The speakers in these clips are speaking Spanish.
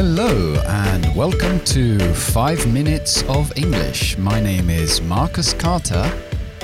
Hello, and welcome to 5 Minutes of English. My name is Marcus Carter,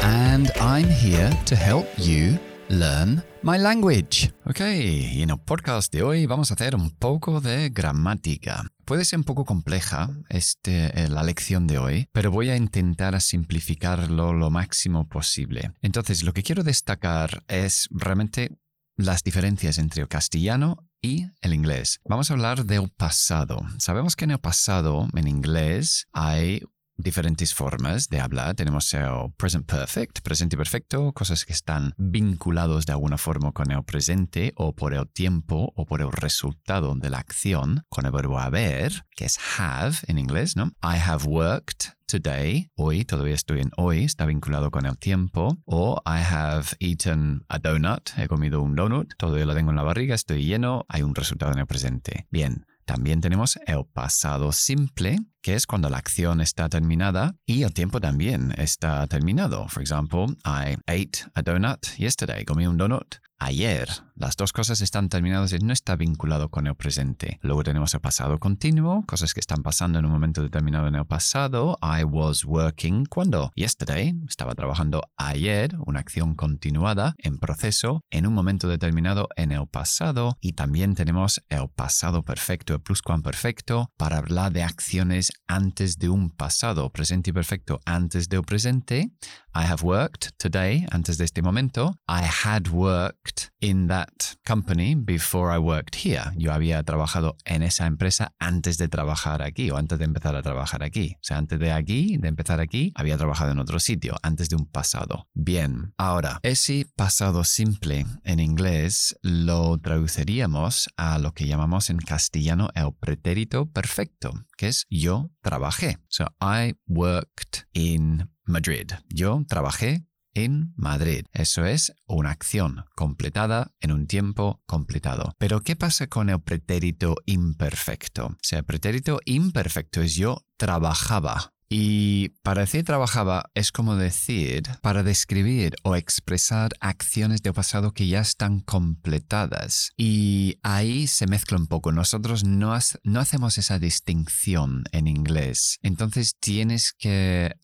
and I'm here to help you learn my language. Ok, y en el podcast de hoy vamos a hacer un poco de gramática. Puede ser un poco compleja este, eh, la lección de hoy, pero voy a intentar simplificarlo lo máximo posible. Entonces, lo que quiero destacar es realmente las diferencias entre el castellano y el inglés. Vamos a hablar del pasado. Sabemos que en el pasado, en inglés, hay diferentes formas de hablar. Tenemos el present perfect, presente perfecto, cosas que están vinculados de alguna forma con el presente o por el tiempo o por el resultado de la acción, con el verbo haber, que es have en inglés, ¿no? I have worked today, hoy, todavía estoy en hoy, está vinculado con el tiempo, o I have eaten a donut, he comido un donut, todavía lo tengo en la barriga, estoy lleno, hay un resultado en el presente. Bien, también tenemos el pasado simple, que es cuando la acción está terminada y el tiempo también está terminado. For example, I ate a donut yesterday, comí un donut ayer. Las dos cosas están terminadas y no está vinculado con el presente. Luego tenemos el pasado continuo, cosas que están pasando en un momento determinado en el pasado. I was working cuando yesterday, estaba trabajando ayer, una acción continuada en proceso en un momento determinado en el pasado. Y también tenemos el pasado perfecto, el pluscuamperfecto, para hablar de acciones antes de un pasado, presente y perfecto antes del presente. I have worked today, antes de este momento. I had worked in that company before I worked here. Yo había trabajado en esa empresa antes de trabajar aquí o antes de empezar a trabajar aquí. O sea, antes de aquí, de empezar aquí, había trabajado en otro sitio, antes de un pasado. Bien, ahora, ese pasado simple en inglés lo traduciríamos a lo que llamamos en castellano el pretérito perfecto, que es yo trabajé. So, I worked in Madrid. Yo trabajé en Madrid. Eso es una acción completada en un tiempo completado. Pero ¿qué pasa con el pretérito imperfecto? O sea, el pretérito imperfecto es yo trabajaba. Y para decir trabajaba es como decir para describir o expresar acciones del pasado que ya están completadas. Y ahí se mezcla un poco. Nosotros no, no hacemos esa distinción en inglés. Entonces tienes que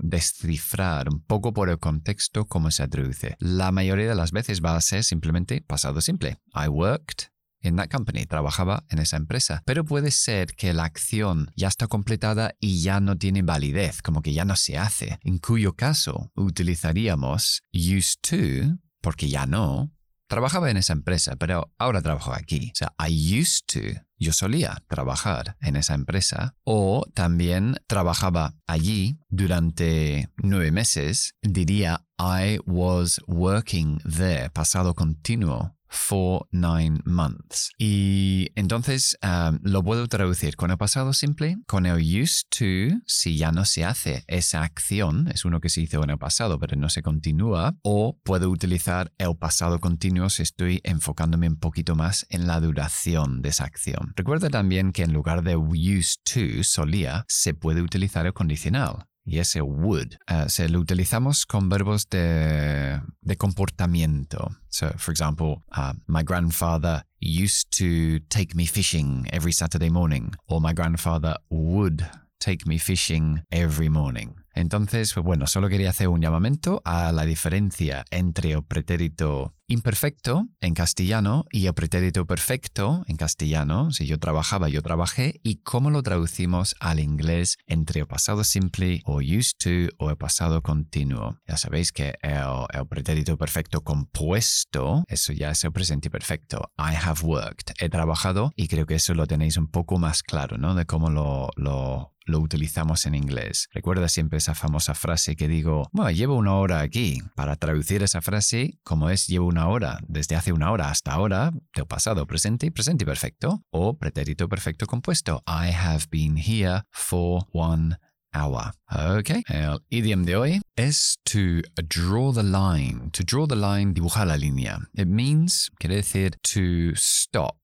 descifrar un poco por el contexto cómo se traduce. La mayoría de las veces va a ser simplemente pasado simple. I worked en that company, trabajaba en esa empresa. Pero puede ser que la acción ya está completada y ya no tiene validez, como que ya no se hace, en cuyo caso utilizaríamos used to, porque ya no, trabajaba en esa empresa, pero ahora trabajo aquí. O sea, I used to, yo solía trabajar en esa empresa, o también trabajaba allí durante nueve meses, diría I was working there, pasado continuo for nine months. Y entonces um, lo puedo traducir con el pasado simple, con el used to, si ya no se hace esa acción, es uno que se hizo en el pasado, pero no se continúa, o puedo utilizar el pasado continuo si estoy enfocándome un poquito más en la duración de esa acción. Recuerda también que en lugar de used to, solía, se puede utilizar el condicional y ese would uh, se lo utilizamos con verbos de, de comportamiento. So, for example, uh, my grandfather used to take me fishing every Saturday morning, or my grandfather would take me fishing every morning. Entonces, pues bueno, solo quería hacer un llamamiento a la diferencia entre el pretérito imperfecto en castellano y el pretérito perfecto en castellano, si yo trabajaba, yo trabajé, y cómo lo traducimos al inglés entre el pasado simple o used to o el pasado continuo. Ya sabéis que el, pretérito perfecto compuesto, eso ya es el presente perfecto. I have worked, he trabajado, y creo que eso lo tenéis un poco más claro, ¿no? De cómo lo, lo lo utilizamos en inglés. Recuerda siempre esa famosa frase que digo, bueno, llevo una hora aquí. Para traducir esa frase, como es llevo una hora, desde hace una hora hasta ahora, del pasado, presente presente perfecto, o pretérito perfecto compuesto. I have been here for one hour. Ok, el idioma de hoy es to draw the line. To draw the line, dibujar la línea. It means, quiere decir to stop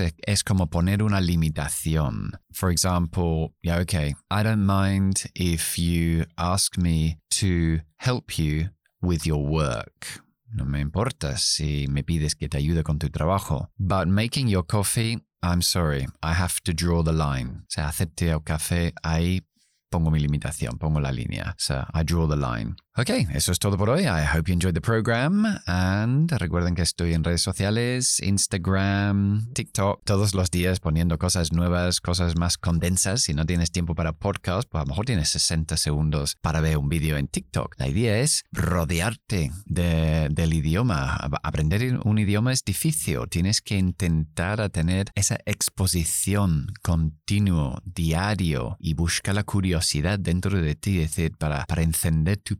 es como poner una limitación. For example, yeah, okay, I don't mind if you ask me to help you with your work. No me importa si me pides que te ayude con tu trabajo. But making your coffee I'm sorry, I have to draw the line. O sea, hacerte el café ahí pongo mi limitación, pongo la línea. So I draw the line. Ok, eso es todo por hoy. I hope you enjoyed the program. And recuerden que estoy en redes sociales, Instagram, TikTok, todos los días poniendo cosas nuevas, cosas más condensas. Si no tienes tiempo para podcast, pues a lo mejor tienes 60 segundos para ver un vídeo en TikTok. La idea es rodearte del idioma. Aprender un idioma es difícil. Tienes que intentar tener esa exposición continuo, diario y busca la curiosidad dentro de ti, es decir, para, para encender tu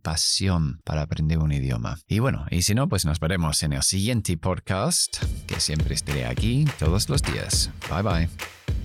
para aprender un idioma. Y bueno, y si no, pues nos veremos en el siguiente podcast, que siempre estaré aquí todos los días. Bye bye.